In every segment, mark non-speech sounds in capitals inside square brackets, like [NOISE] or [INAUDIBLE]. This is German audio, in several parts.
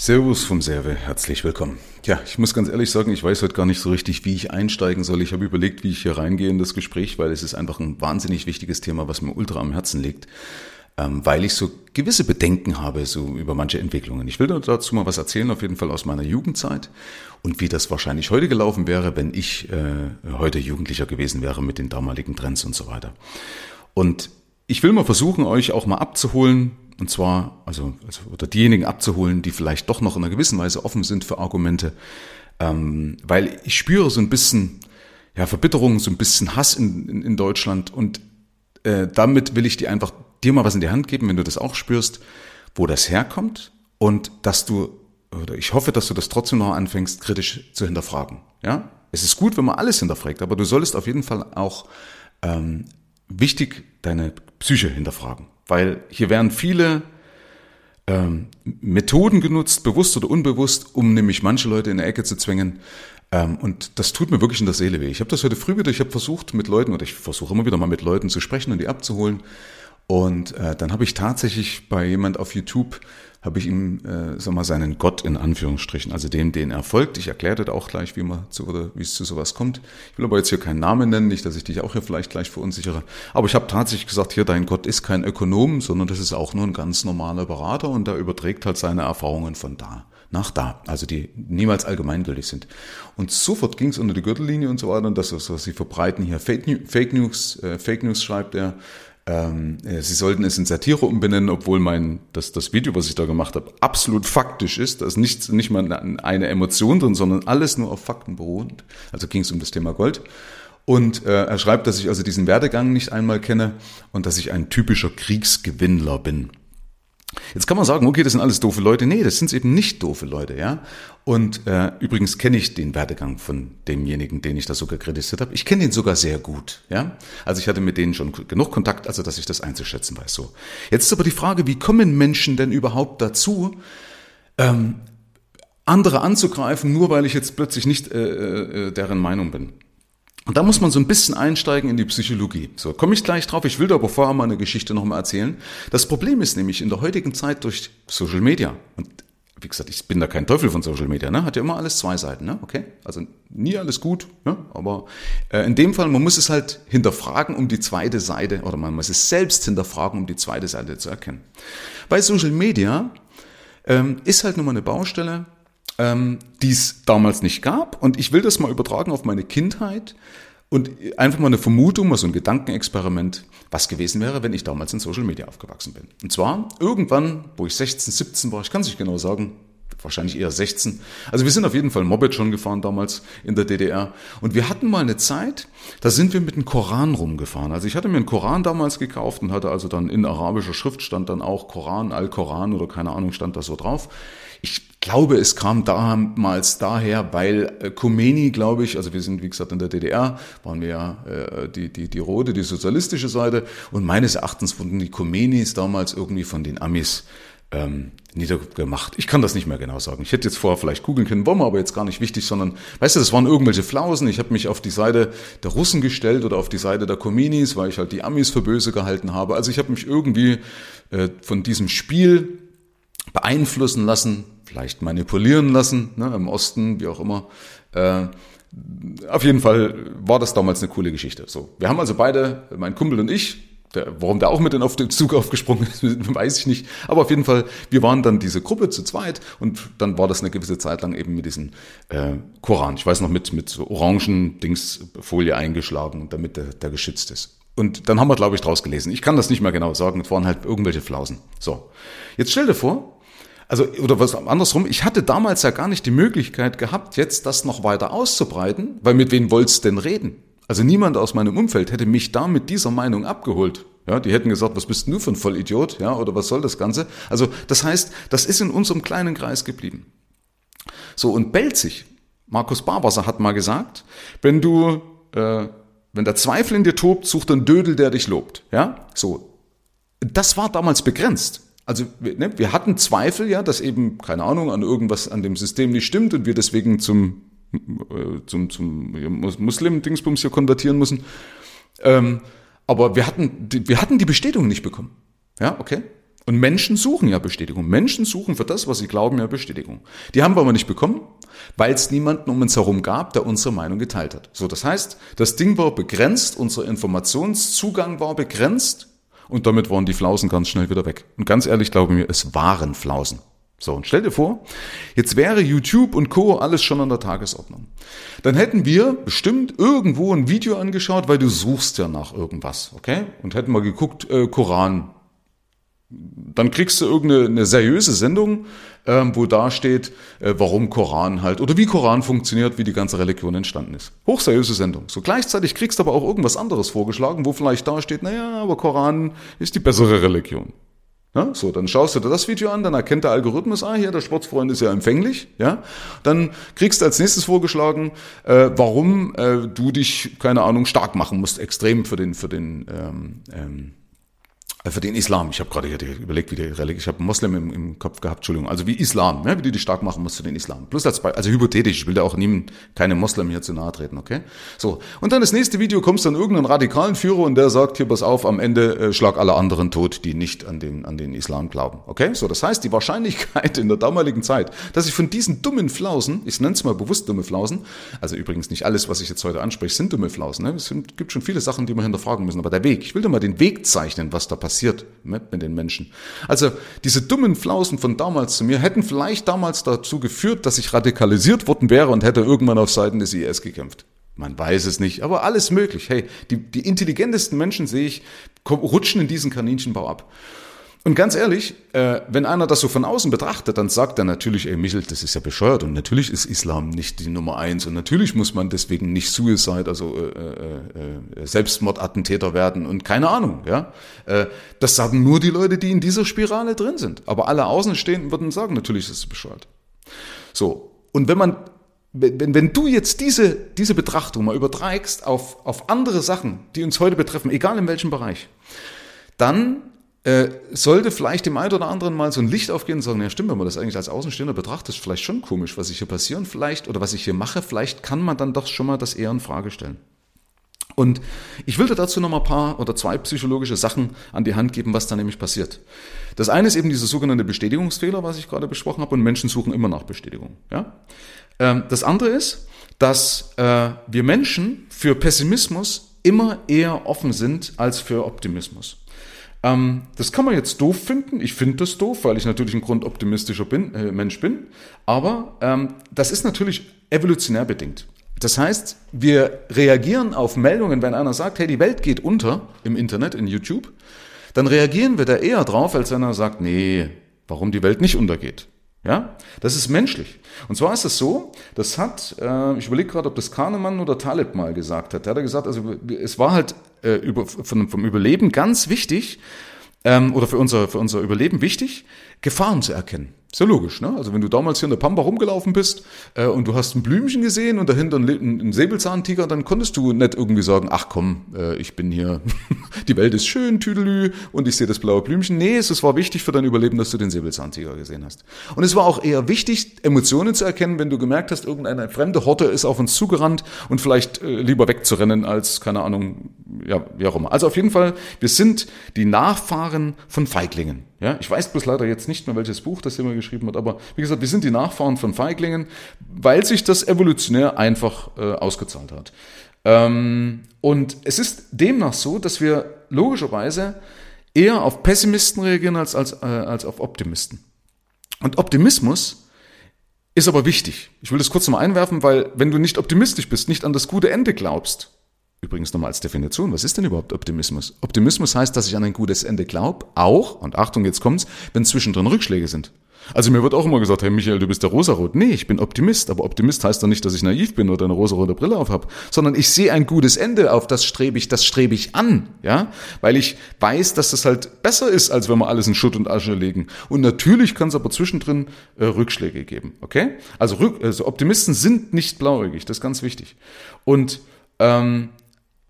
Servus vom Serve, herzlich willkommen. Ja, ich muss ganz ehrlich sagen, ich weiß heute gar nicht so richtig, wie ich einsteigen soll. Ich habe überlegt, wie ich hier reingehe in das Gespräch, weil es ist einfach ein wahnsinnig wichtiges Thema, was mir ultra am Herzen liegt, ähm, weil ich so gewisse Bedenken habe, so über manche Entwicklungen. Ich will dazu mal was erzählen, auf jeden Fall aus meiner Jugendzeit und wie das wahrscheinlich heute gelaufen wäre, wenn ich äh, heute Jugendlicher gewesen wäre mit den damaligen Trends und so weiter. Und ich will mal versuchen, euch auch mal abzuholen, und zwar, also, also oder diejenigen abzuholen, die vielleicht doch noch in einer gewissen Weise offen sind für Argumente, ähm, weil ich spüre so ein bisschen ja, Verbitterung, so ein bisschen Hass in, in, in Deutschland und äh, damit will ich dir einfach dir mal was in die Hand geben, wenn du das auch spürst, wo das herkommt und dass du oder ich hoffe, dass du das trotzdem noch anfängst, kritisch zu hinterfragen. Ja, es ist gut, wenn man alles hinterfragt, aber du solltest auf jeden Fall auch ähm, wichtig deine Psyche hinterfragen. Weil hier werden viele ähm, Methoden genutzt, bewusst oder unbewusst, um nämlich manche Leute in eine Ecke zu zwingen. Ähm, und das tut mir wirklich in der Seele weh. Ich habe das heute früh wieder, ich habe versucht mit Leuten, oder ich versuche immer wieder mal mit Leuten zu sprechen und die abzuholen. Und äh, dann habe ich tatsächlich bei jemand auf YouTube habe ich ihm, äh, sag mal, seinen Gott in Anführungsstrichen, also dem, den er folgt. Ich erkläre das auch gleich, wie man zu oder wie es zu sowas kommt. Ich will aber jetzt hier keinen Namen nennen, nicht, dass ich dich auch hier vielleicht gleich verunsichere. Aber ich habe tatsächlich gesagt, hier dein Gott ist kein Ökonom, sondern das ist auch nur ein ganz normaler Berater und der überträgt halt seine Erfahrungen von da nach da, also die niemals allgemeingültig sind. Und sofort ging es unter die Gürtellinie und so weiter und das, was sie verbreiten hier Fake News, äh, Fake News schreibt er, ähm, äh, sie sollten es in Satire umbenennen, obwohl mein das, das Video, was ich da gemacht habe, absolut faktisch ist. Da ist nicht, nicht mal eine Emotion drin, sondern alles nur auf Fakten beruhend. Also ging es um das Thema Gold. Und äh, er schreibt, dass ich also diesen Werdegang nicht einmal kenne und dass ich ein typischer Kriegsgewinnler bin. Jetzt kann man sagen, okay, das sind alles doofe Leute. Nee, das sind eben nicht doofe Leute, ja. Und äh, übrigens kenne ich den Werdegang von demjenigen, den ich da sogar kritisiert habe. Ich kenne den sogar sehr gut, ja. Also ich hatte mit denen schon genug Kontakt, also dass ich das einzuschätzen weiß. So. Jetzt ist aber die Frage, wie kommen Menschen denn überhaupt dazu, ähm, andere anzugreifen, nur weil ich jetzt plötzlich nicht äh, äh, deren Meinung bin? Und da muss man so ein bisschen einsteigen in die Psychologie. So, komme ich gleich drauf. Ich will da aber vorher mal eine Geschichte nochmal erzählen. Das Problem ist nämlich in der heutigen Zeit durch Social Media, und wie gesagt, ich bin da kein Teufel von Social Media, ne? hat ja immer alles zwei Seiten, ne? okay? Also nie alles gut, ne? aber äh, in dem Fall, man muss es halt hinterfragen, um die zweite Seite, oder man muss es selbst hinterfragen, um die zweite Seite zu erkennen. Bei Social Media ähm, ist halt nur mal eine Baustelle, ähm, die es damals nicht gab. Und ich will das mal übertragen auf meine Kindheit und einfach mal eine Vermutung, mal so ein Gedankenexperiment, was gewesen wäre, wenn ich damals in Social Media aufgewachsen bin. Und zwar irgendwann, wo ich 16, 17 war, ich kann es nicht genau sagen, wahrscheinlich eher 16. Also wir sind auf jeden Fall Moped schon gefahren damals in der DDR. Und wir hatten mal eine Zeit, da sind wir mit dem Koran rumgefahren. Also ich hatte mir einen Koran damals gekauft und hatte also dann in arabischer Schrift stand dann auch Koran, Al-Koran oder keine Ahnung stand da so drauf. Ich glaube, es kam damals daher, weil äh, Khomeini, glaube ich, also wir sind wie gesagt in der DDR, waren wir ja äh, die, die, die rote, die sozialistische Seite und meines Erachtens wurden die Khomeinis damals irgendwie von den Amis ähm, niedergemacht. Ich kann das nicht mehr genau sagen. Ich hätte jetzt vorher vielleicht googeln können, wollen wir aber jetzt gar nicht wichtig, sondern, weißt du, das waren irgendwelche Flausen. Ich habe mich auf die Seite der Russen gestellt oder auf die Seite der Khomenis, weil ich halt die Amis für böse gehalten habe. Also ich habe mich irgendwie äh, von diesem Spiel beeinflussen lassen, vielleicht manipulieren lassen, ne, im Osten, wie auch immer. Äh, auf jeden Fall war das damals eine coole Geschichte. So, wir haben also beide, mein Kumpel und ich, warum der auch mit auf den Zug aufgesprungen ist, [LAUGHS] weiß ich nicht. Aber auf jeden Fall, wir waren dann diese Gruppe zu zweit und dann war das eine gewisse Zeit lang eben mit diesem äh, Koran. Ich weiß noch mit mit so orangen Dingsfolie eingeschlagen, damit der, der geschützt ist. Und dann haben wir, glaube ich, draus gelesen. Ich kann das nicht mehr genau sagen. Es waren halt irgendwelche Flausen. So, jetzt stell dir vor, also, oder was andersrum, ich hatte damals ja gar nicht die Möglichkeit gehabt, jetzt das noch weiter auszubreiten, weil mit wem wollt's denn reden? Also niemand aus meinem Umfeld hätte mich da mit dieser Meinung abgeholt. Ja, die hätten gesagt, was bist du für ein Vollidiot? Ja, oder was soll das Ganze? Also, das heißt, das ist in unserem kleinen Kreis geblieben. So, und Belzig, Markus Barwasser hat mal gesagt, wenn du, äh, wenn der Zweifel in dir tobt, such den Dödel, der dich lobt. Ja, so. Das war damals begrenzt. Also ne, wir hatten Zweifel, ja, dass eben, keine Ahnung, an irgendwas an dem System nicht stimmt und wir deswegen zum, zum, zum Muslim-Dingsbums hier konvertieren müssen. Ähm, aber wir hatten, wir hatten die Bestätigung nicht bekommen. Ja, okay. Und Menschen suchen ja Bestätigung. Menschen suchen für das, was sie glauben, ja Bestätigung. Die haben wir aber nicht bekommen, weil es niemanden um uns herum gab, der unsere Meinung geteilt hat. So, das heißt, das Ding war begrenzt, unser Informationszugang war begrenzt und damit waren die Flausen ganz schnell wieder weg. Und ganz ehrlich, glaube mir, es waren Flausen. So, und stell dir vor, jetzt wäre YouTube und Co. alles schon an der Tagesordnung. Dann hätten wir bestimmt irgendwo ein Video angeschaut, weil du suchst ja nach irgendwas, okay? Und hätten mal geguckt, äh, Koran. Dann kriegst du irgendeine seriöse Sendung, ähm, wo da steht, äh, warum Koran halt, oder wie Koran funktioniert, wie die ganze Religion entstanden ist. Hochseriöse Sendung. So gleichzeitig kriegst du aber auch irgendwas anderes vorgeschlagen, wo vielleicht da steht, naja, aber Koran ist die bessere Religion. Ja, so, dann schaust du dir das Video an, dann erkennt der Algorithmus, ah, hier, der Sportsfreund ist ja empfänglich, ja. Dann kriegst du als nächstes vorgeschlagen, äh, warum äh, du dich, keine Ahnung, stark machen musst, extrem für den, für den ähm, ähm, äh, für den Islam. Ich habe gerade überlegt, wie die Religion, ich habe Moslem im, im, Kopf gehabt, Entschuldigung. Also wie Islam, ja, wie du dich stark machen musst für den Islam. Plus als Beispiel, also hypothetisch, ich will da auch niemand, keine Moslem hier zu nahe treten, okay? So. Und dann das nächste Video kommst dann irgendeinen radikalen Führer und der sagt, hier, pass auf, am Ende äh, schlag alle anderen tot, die nicht an den, an den Islam glauben, okay? So, das heißt, die Wahrscheinlichkeit in der damaligen Zeit, dass ich von diesen dummen Flausen, ich nenne es mal bewusst dumme Flausen, also übrigens nicht alles, was ich jetzt heute anspreche, sind dumme Flausen, ne? Es gibt schon viele Sachen, die wir hinterfragen müssen, aber der Weg, ich will dir mal den Weg zeichnen, was da passiert mit, mit den Menschen. Also diese dummen Flausen von damals zu mir hätten vielleicht damals dazu geführt, dass ich radikalisiert worden wäre und hätte irgendwann auf Seiten des IS gekämpft. Man weiß es nicht, aber alles möglich. Hey, die, die intelligentesten Menschen sehe ich, rutschen in diesen Kaninchenbau ab. Und ganz ehrlich, äh, wenn einer das so von außen betrachtet, dann sagt er natürlich, ey Michel, das ist ja bescheuert und natürlich ist Islam nicht die Nummer eins und natürlich muss man deswegen nicht Suicide, also äh, äh, äh, Selbstmordattentäter werden und keine Ahnung, ja. Äh, das sagen nur die Leute, die in dieser Spirale drin sind. Aber alle Außenstehenden würden sagen, natürlich ist es bescheuert. So, und wenn man wenn, wenn du jetzt diese, diese Betrachtung mal übertreibst auf, auf andere Sachen, die uns heute betreffen, egal in welchem Bereich, dann äh, sollte vielleicht dem einen oder anderen mal so ein Licht aufgehen und sagen, ja stimmt, wenn man das eigentlich als Außenstehender betrachtet, ist vielleicht schon komisch, was ich hier passieren vielleicht oder was ich hier mache, vielleicht kann man dann doch schon mal das eher in Frage stellen. Und ich will dir dazu noch mal ein paar oder zwei psychologische Sachen an die Hand geben, was da nämlich passiert. Das eine ist eben dieser sogenannte Bestätigungsfehler, was ich gerade besprochen habe, und Menschen suchen immer nach Bestätigung. Ja? Ähm, das andere ist, dass äh, wir Menschen für Pessimismus immer eher offen sind als für Optimismus. Ähm, das kann man jetzt doof finden. Ich finde das doof, weil ich natürlich ein grundoptimistischer bin, äh, Mensch bin. Aber ähm, das ist natürlich evolutionär bedingt. Das heißt, wir reagieren auf Meldungen, wenn einer sagt, hey, die Welt geht unter im Internet, in YouTube, dann reagieren wir da eher drauf, als wenn er sagt, nee, warum die Welt nicht untergeht. Ja, das ist menschlich. Und zwar ist es so, das hat, äh, ich überlege gerade, ob das Kahnemann oder Taleb mal gesagt hat. Der hat gesagt, also es war halt äh, über, von, vom Überleben ganz wichtig, ähm, oder für unser, für unser Überleben wichtig, Gefahren zu erkennen. Ist ja logisch, ne? Also wenn du damals hier in der Pampa rumgelaufen bist äh, und du hast ein Blümchen gesehen und dahinter ein, ein Säbelzahntiger, dann konntest du nicht irgendwie sagen, ach komm, äh, ich bin hier, die Welt ist schön, Tüdelü, und ich sehe das blaue Blümchen. Nee, es war wichtig für dein Überleben, dass du den Säbelzahntiger gesehen hast. Und es war auch eher wichtig, Emotionen zu erkennen, wenn du gemerkt hast, irgendeine fremde Horte ist auf uns zugerannt und vielleicht äh, lieber wegzurennen als, keine Ahnung, ja, wie auch immer. Also auf jeden Fall, wir sind die Nachfahren von Feiglingen. Ja, ich weiß bloß leider jetzt nicht mehr, welches Buch das jemand geschrieben hat, aber wie gesagt, wir sind die Nachfahren von Feiglingen, weil sich das evolutionär einfach äh, ausgezahlt hat. Ähm, und es ist demnach so, dass wir logischerweise eher auf Pessimisten reagieren als, als, äh, als auf Optimisten. Und Optimismus ist aber wichtig. Ich will das kurz nochmal einwerfen, weil wenn du nicht optimistisch bist, nicht an das gute Ende glaubst, Übrigens nochmal als Definition, was ist denn überhaupt Optimismus? Optimismus heißt, dass ich an ein gutes Ende glaube, auch, und Achtung, jetzt kommt's, wenn zwischendrin Rückschläge sind. Also mir wird auch immer gesagt, hey Michael, du bist der Rosarot. Nee, ich bin Optimist, aber Optimist heißt doch nicht, dass ich naiv bin oder eine rosarote Brille auf habe, sondern ich sehe ein gutes Ende, auf das strebe ich, das strebe ich an, ja, weil ich weiß, dass das halt besser ist, als wenn wir alles in Schutt und Asche legen. Und natürlich kann es aber zwischendrin äh, Rückschläge geben, okay? Also, Rück, also Optimisten sind nicht blauäugig, das ist ganz wichtig. Und ähm,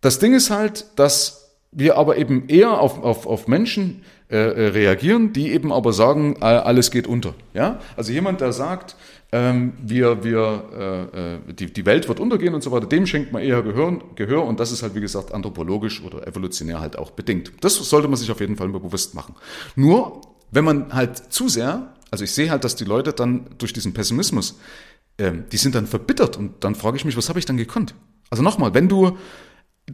das Ding ist halt, dass wir aber eben eher auf, auf, auf Menschen äh, äh, reagieren, die eben aber sagen, alles geht unter. Ja? Also jemand, der sagt, ähm, wir, wir, äh, äh, die, die Welt wird untergehen und so weiter, dem schenkt man eher Gehör, Gehör und das ist halt, wie gesagt, anthropologisch oder evolutionär halt auch bedingt. Das sollte man sich auf jeden Fall mal bewusst machen. Nur wenn man halt zu sehr, also ich sehe halt, dass die Leute dann durch diesen Pessimismus, ähm, die sind dann verbittert und dann frage ich mich, was habe ich dann gekonnt? Also nochmal, wenn du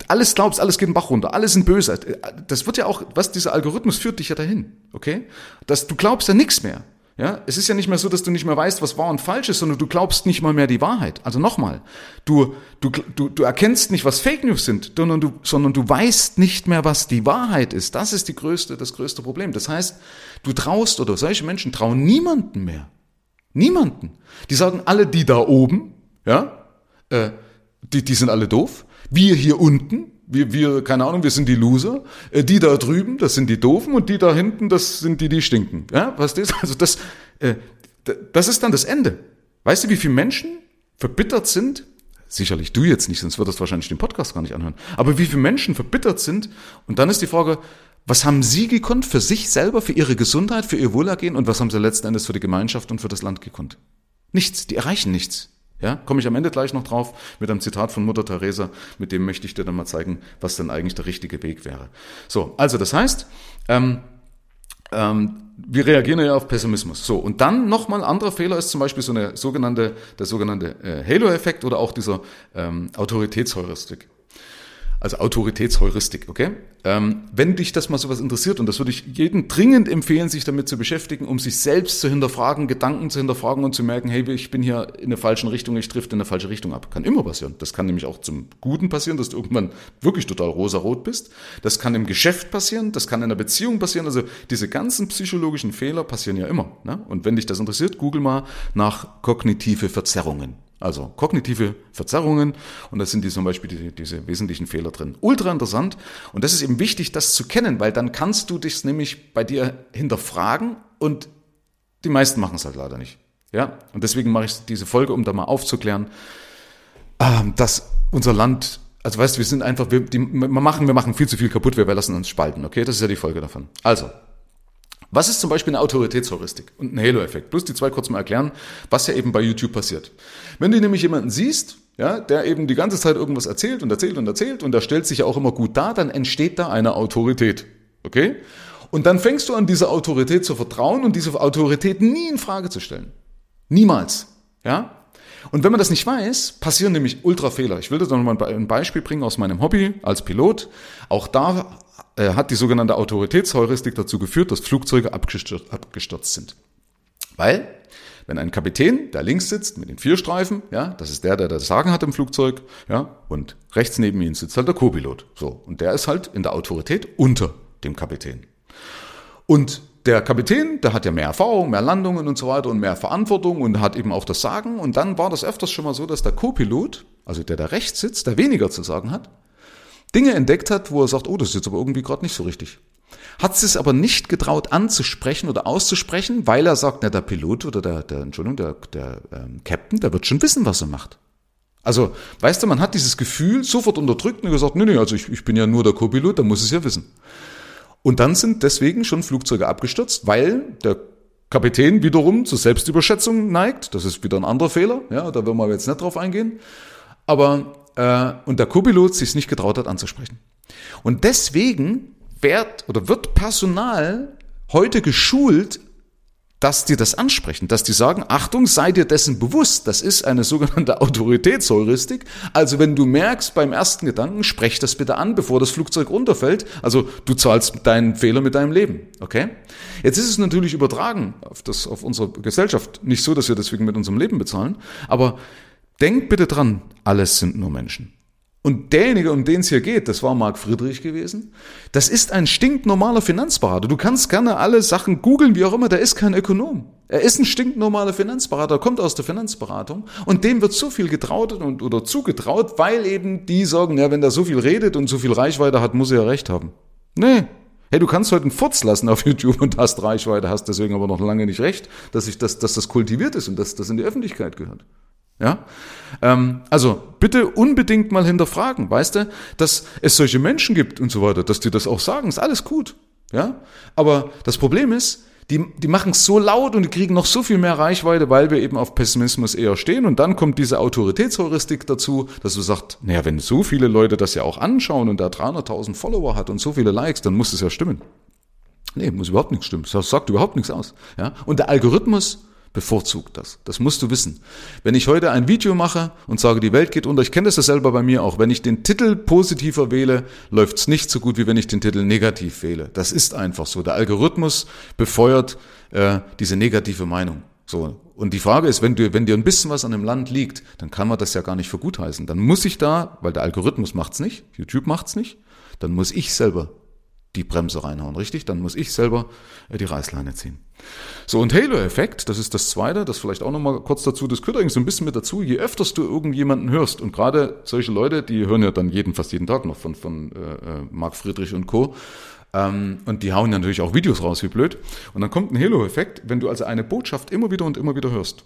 alles glaubst, alles geht den Bach runter, alles sind böse, das wird ja auch, was dieser Algorithmus führt dich ja dahin, okay? Dass du glaubst ja nichts mehr. Ja, es ist ja nicht mehr so, dass du nicht mehr weißt, was wahr und falsch ist, sondern du glaubst nicht mal mehr die Wahrheit. Also nochmal, du, du, du, du erkennst nicht, was Fake News sind, sondern du, sondern du weißt nicht mehr, was die Wahrheit ist. Das ist die größte, das größte Problem. Das heißt, du traust oder solche Menschen trauen niemanden mehr. Niemanden. Die sagen alle, die da oben, ja, äh, die, die sind alle doof. Wir hier unten, wir, wir, keine Ahnung, wir sind die Loser. Äh, die da drüben, das sind die Doofen und die da hinten, das sind die, die stinken. Ja, was das? [LAUGHS] Also das, äh, das ist dann das Ende. Weißt du, wie viele Menschen verbittert sind? Sicherlich du jetzt nicht, sonst würdest du wahrscheinlich den Podcast gar nicht anhören. Aber wie viele Menschen verbittert sind? Und dann ist die Frage, was haben sie gekonnt für sich selber, für ihre Gesundheit, für ihr Wohlergehen und was haben sie letzten Endes für die Gemeinschaft und für das Land gekonnt? Nichts. Die erreichen nichts. Ja, komme ich am Ende gleich noch drauf mit einem Zitat von Mutter Teresa, mit dem möchte ich dir dann mal zeigen, was denn eigentlich der richtige Weg wäre. So, also das heißt, ähm, ähm, wir reagieren ja auf Pessimismus. So, und dann nochmal ein anderer Fehler ist zum Beispiel so eine sogenannte, der sogenannte äh, Halo-Effekt oder auch dieser ähm, Autoritätsheuristik also Autoritätsheuristik, okay? Ähm, wenn dich das mal sowas interessiert, und das würde ich jedem dringend empfehlen, sich damit zu beschäftigen, um sich selbst zu hinterfragen, Gedanken zu hinterfragen und zu merken, hey, ich bin hier in der falschen Richtung, ich trifft in der falsche Richtung ab. Kann immer passieren. Das kann nämlich auch zum Guten passieren, dass du irgendwann wirklich total rosarot bist. Das kann im Geschäft passieren, das kann in einer Beziehung passieren. Also diese ganzen psychologischen Fehler passieren ja immer. Ne? Und wenn dich das interessiert, google mal nach kognitive Verzerrungen. Also kognitive Verzerrungen und da sind die zum Beispiel die, diese wesentlichen Fehler drin. Ultra interessant und das ist eben wichtig, das zu kennen, weil dann kannst du dich nämlich bei dir hinterfragen und die meisten machen es halt leider nicht. Ja, und deswegen mache ich diese Folge, um da mal aufzuklären, ähm, dass unser Land, also weißt du, wir sind einfach, wir, die, wir machen, wir machen viel zu viel kaputt, wir lassen uns spalten, okay? Das ist ja die Folge davon. Also, was ist zum Beispiel eine Autoritätsheuristik und ein Halo-Effekt? Plus die zwei kurz mal erklären, was ja eben bei YouTube passiert. Wenn du nämlich jemanden siehst, ja, der eben die ganze Zeit irgendwas erzählt und erzählt und erzählt und der stellt sich ja auch immer gut dar, dann entsteht da eine Autorität. Okay? Und dann fängst du an, dieser Autorität zu vertrauen und diese Autorität nie in Frage zu stellen. Niemals. Ja? Und wenn man das nicht weiß, passieren nämlich Ultrafehler. Ich will dir noch mal ein Beispiel bringen aus meinem Hobby als Pilot. Auch da hat die sogenannte Autoritätsheuristik dazu geführt, dass Flugzeuge abgestürzt, abgestürzt sind. Weil, wenn ein Kapitän, der links sitzt mit den vier Streifen, ja, das ist der, der das Sagen hat im Flugzeug, ja, und rechts neben ihm sitzt halt der Co-Pilot. So. Und der ist halt in der Autorität unter dem Kapitän. Und der Kapitän, der hat ja mehr Erfahrung, mehr Landungen und so weiter und mehr Verantwortung und hat eben auch das Sagen. Und dann war das öfters schon mal so, dass der Co-Pilot, also der da rechts sitzt, der weniger zu sagen hat, Dinge entdeckt hat, wo er sagt, oh, das ist jetzt aber irgendwie gerade nicht so richtig. Hat es aber nicht getraut anzusprechen oder auszusprechen, weil er sagt, na, der Pilot oder der, der Entschuldigung, der, der ähm, Captain, der wird schon wissen, was er macht. Also, weißt du, man hat dieses Gefühl sofort unterdrückt und gesagt, nee, nee, also ich, ich bin ja nur der Co-Pilot, der muss es ja wissen. Und dann sind deswegen schon Flugzeuge abgestürzt, weil der Kapitän wiederum zur Selbstüberschätzung neigt. Das ist wieder ein anderer Fehler, ja, da werden wir jetzt nicht drauf eingehen. Aber äh, und der Co-Pilot sich nicht getraut hat anzusprechen. Und deswegen wird oder wird Personal heute geschult, dass die das ansprechen, dass die sagen, Achtung, sei dir dessen bewusst, das ist eine sogenannte [LAUGHS] Autoritätsheuristik. Also wenn du merkst beim ersten Gedanken, sprech das bitte an, bevor das Flugzeug runterfällt. Also du zahlst deinen Fehler mit deinem Leben, okay? Jetzt ist es natürlich übertragen auf, das, auf unsere Gesellschaft nicht so, dass wir deswegen mit unserem Leben bezahlen, aber Denkt bitte dran, alles sind nur Menschen. Und derjenige, um den es hier geht, das war Marc Friedrich gewesen, das ist ein stinknormaler Finanzberater. Du kannst gerne alle Sachen googeln, wie auch immer, der ist kein Ökonom. Er ist ein stinknormaler Finanzberater, kommt aus der Finanzberatung und dem wird so viel getraut und, oder zugetraut, weil eben die sagen, ja, wenn der so viel redet und so viel Reichweite hat, muss er ja recht haben. Nee. Hey, du kannst heute einen Furz lassen auf YouTube und hast Reichweite, hast deswegen aber noch lange nicht recht, dass, ich das, dass das kultiviert ist und dass das in die Öffentlichkeit gehört. Ja? Ähm, also bitte unbedingt mal hinterfragen, weißt du, dass es solche Menschen gibt und so weiter, dass die das auch sagen, ist alles gut. Ja? Aber das Problem ist, die, die machen es so laut und die kriegen noch so viel mehr Reichweite, weil wir eben auf Pessimismus eher stehen. Und dann kommt diese Autoritätsheuristik dazu, dass du sagst, naja, wenn so viele Leute das ja auch anschauen und da 300.000 Follower hat und so viele Likes, dann muss es ja stimmen. Nee, muss überhaupt nichts stimmen. Das sagt überhaupt nichts aus. Ja? Und der Algorithmus bevorzugt das. Das musst du wissen. Wenn ich heute ein Video mache und sage, die Welt geht unter, ich kenne das ja selber bei mir auch, wenn ich den Titel positiver wähle, läuft's nicht so gut, wie wenn ich den Titel negativ wähle. Das ist einfach so. Der Algorithmus befeuert äh, diese negative Meinung. So. Und die Frage ist, wenn, du, wenn dir ein bisschen was an dem Land liegt, dann kann man das ja gar nicht für gut heißen. Dann muss ich da, weil der Algorithmus macht's nicht, YouTube macht's nicht, dann muss ich selber die Bremse reinhauen, richtig? Dann muss ich selber äh, die Reißleine ziehen. So, und Halo-Effekt, das ist das Zweite, das vielleicht auch nochmal kurz dazu, das gehört eigentlich so ein bisschen mit dazu, je öfters du irgendjemanden hörst, und gerade solche Leute, die hören ja dann jeden, fast jeden Tag noch von, von äh, äh, Marc Friedrich und Co., ähm, und die hauen ja natürlich auch Videos raus, wie blöd. Und dann kommt ein Halo-Effekt, wenn du also eine Botschaft immer wieder und immer wieder hörst.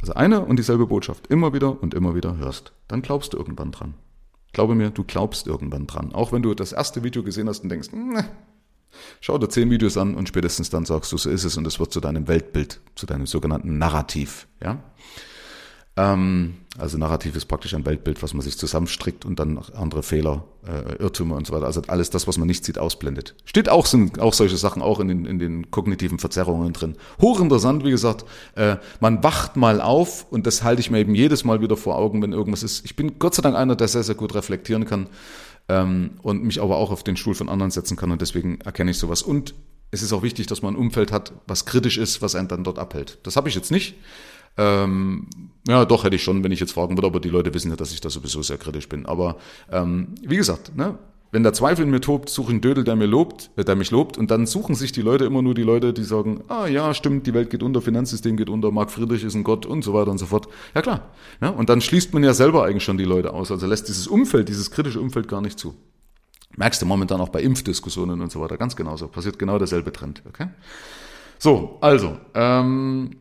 Also eine und dieselbe Botschaft immer wieder und immer wieder hörst. Dann glaubst du irgendwann dran. Glaube mir, du glaubst irgendwann dran. Auch wenn du das erste Video gesehen hast und denkst, ne, schau dir zehn Videos an und spätestens dann sagst du, so ist es und es wird zu deinem Weltbild, zu deinem sogenannten Narrativ. Ja? Ähm, also Narrativ ist praktisch ein Weltbild, was man sich zusammenstrickt und dann andere Fehler, äh, Irrtümer und so weiter. Also alles das, was man nicht sieht, ausblendet. Steht auch, sind auch solche Sachen auch in den, in den kognitiven Verzerrungen drin. Hochinteressant, wie gesagt, äh, man wacht mal auf und das halte ich mir eben jedes Mal wieder vor Augen, wenn irgendwas ist. Ich bin Gott sei Dank einer, der sehr, sehr gut reflektieren kann ähm, und mich aber auch auf den Stuhl von anderen setzen kann und deswegen erkenne ich sowas. Und es ist auch wichtig, dass man ein Umfeld hat, was kritisch ist, was einen dann dort abhält. Das habe ich jetzt nicht. Ähm, ja, doch hätte ich schon, wenn ich jetzt fragen würde, aber die Leute wissen ja, dass ich da sowieso sehr kritisch bin. Aber ähm, wie gesagt, ne, wenn der Zweifel in mir tobt, suche ich einen Dödel, der mir lobt, äh, der mich lobt, und dann suchen sich die Leute immer nur die Leute, die sagen, ah ja, stimmt, die Welt geht unter, Finanzsystem geht unter, Marc Friedrich ist ein Gott und so weiter und so fort. Ja klar. Ne? Und dann schließt man ja selber eigentlich schon die Leute aus, also lässt dieses Umfeld, dieses kritische Umfeld gar nicht zu. Merkst du momentan auch bei Impfdiskussionen und so weiter, ganz genauso. Passiert genau derselbe Trend. Okay? So, also, ähm,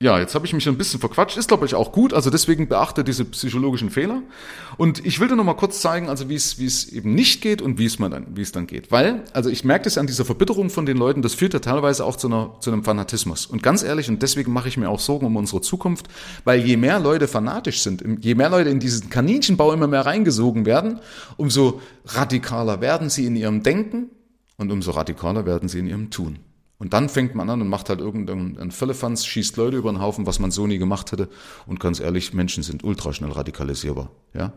ja, jetzt habe ich mich ein bisschen verquatscht, ist glaube ich auch gut, also deswegen beachte diese psychologischen Fehler. Und ich will dir noch mal kurz zeigen, also wie es wie es eben nicht geht und wie es man dann wie es dann geht, weil also ich merke das an dieser Verbitterung von den Leuten, das führt ja teilweise auch zu einer zu einem Fanatismus. Und ganz ehrlich, und deswegen mache ich mir auch Sorgen um unsere Zukunft, weil je mehr Leute fanatisch sind, je mehr Leute in diesen Kaninchenbau immer mehr reingesogen werden, umso radikaler werden sie in ihrem Denken und umso radikaler werden sie in ihrem Tun. Und dann fängt man an und macht halt irgendeinen Füllefanz, schießt Leute über den Haufen, was man so nie gemacht hätte. Und ganz ehrlich, Menschen sind ultra schnell radikalisierbar. Ja?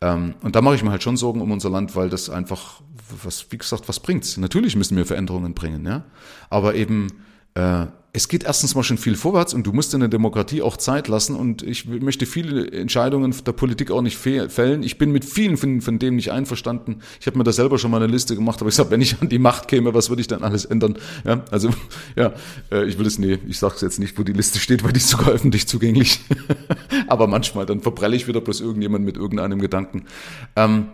Ähm, und da mache ich mir halt schon Sorgen um unser Land, weil das einfach, was, wie gesagt, was bringt's? Natürlich müssen wir Veränderungen bringen, ja. Aber eben äh, es geht erstens mal schon viel vorwärts und du musst in der Demokratie auch Zeit lassen und ich möchte viele Entscheidungen der Politik auch nicht fällen. Ich bin mit vielen von, von dem nicht einverstanden. Ich habe mir da selber schon mal eine Liste gemacht, aber ich sage, wenn ich an die Macht käme, was würde ich dann alles ändern? Ja, also [LAUGHS] ja, äh, ich will es, nee, ich sage es jetzt nicht, wo die Liste steht, weil die ist sogar öffentlich zugänglich. [LAUGHS] aber manchmal, dann verbrelle ich wieder bloß irgendjemand mit irgendeinem Gedanken. Ähm,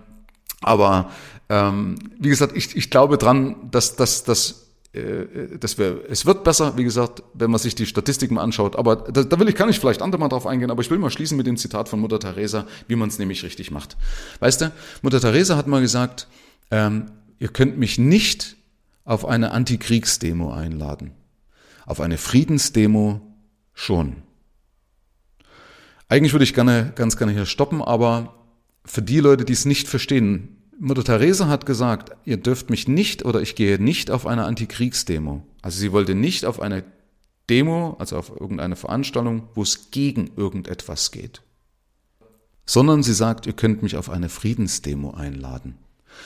aber ähm, wie gesagt, ich, ich glaube dran, dass, dass, dass äh, das wär, es wird besser, wie gesagt, wenn man sich die Statistiken anschaut. Aber da, da will ich, kann ich vielleicht andermal drauf eingehen, aber ich will mal schließen mit dem Zitat von Mutter Teresa, wie man es nämlich richtig macht. Weißt du, Mutter Teresa hat mal gesagt, ähm, ihr könnt mich nicht auf eine Antikriegsdemo einladen. Auf eine Friedensdemo schon. Eigentlich würde ich gerne, ganz gerne hier stoppen, aber für die Leute, die es nicht verstehen, Mutter Therese hat gesagt, ihr dürft mich nicht oder ich gehe nicht auf eine Antikriegsdemo. Also sie wollte nicht auf eine Demo, also auf irgendeine Veranstaltung, wo es gegen irgendetwas geht. Sondern sie sagt, ihr könnt mich auf eine Friedensdemo einladen.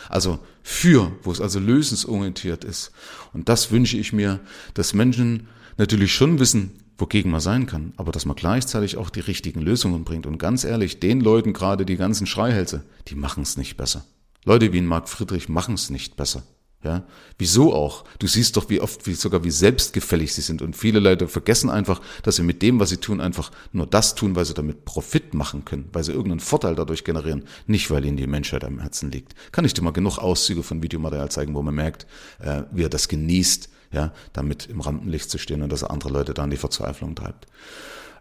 Also für, wo es also lösungsorientiert ist. Und das wünsche ich mir, dass Menschen natürlich schon wissen, wogegen man sein kann, aber dass man gleichzeitig auch die richtigen Lösungen bringt. Und ganz ehrlich, den Leuten gerade die ganzen Schreihälse, die machen es nicht besser. Leute wie ein Marc Friedrich machen es nicht besser. Ja, wieso auch? Du siehst doch, wie oft, wie sogar wie selbstgefällig sie sind. Und viele Leute vergessen einfach, dass sie mit dem, was sie tun, einfach nur das tun, weil sie damit Profit machen können, weil sie irgendeinen Vorteil dadurch generieren, nicht weil ihnen die Menschheit am Herzen liegt. Kann ich dir mal genug Auszüge von Videomaterial zeigen, wo man merkt, äh, wie er das genießt, ja, damit im Rampenlicht zu stehen und dass er andere Leute da in die Verzweiflung treibt.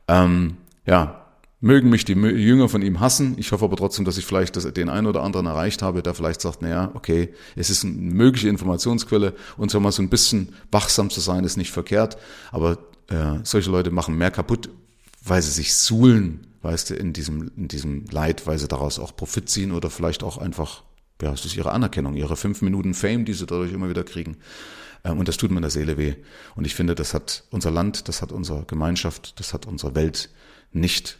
Ähm, ja, Mögen mich die Jünger von ihm hassen. Ich hoffe aber trotzdem, dass ich vielleicht das, den einen oder anderen erreicht habe, der vielleicht sagt, naja, okay, es ist eine mögliche Informationsquelle und so mal so ein bisschen wachsam zu sein, ist nicht verkehrt. Aber äh, solche Leute machen mehr kaputt, weil sie sich suhlen, weißt du, in diesem, in diesem Leid, weil sie daraus auch Profit ziehen oder vielleicht auch einfach ja, es ist ihre Anerkennung, ihre fünf Minuten Fame, die sie dadurch immer wieder kriegen. Ähm, und das tut mir in der Seele weh. Und ich finde, das hat unser Land, das hat unsere Gemeinschaft, das hat unsere Welt nicht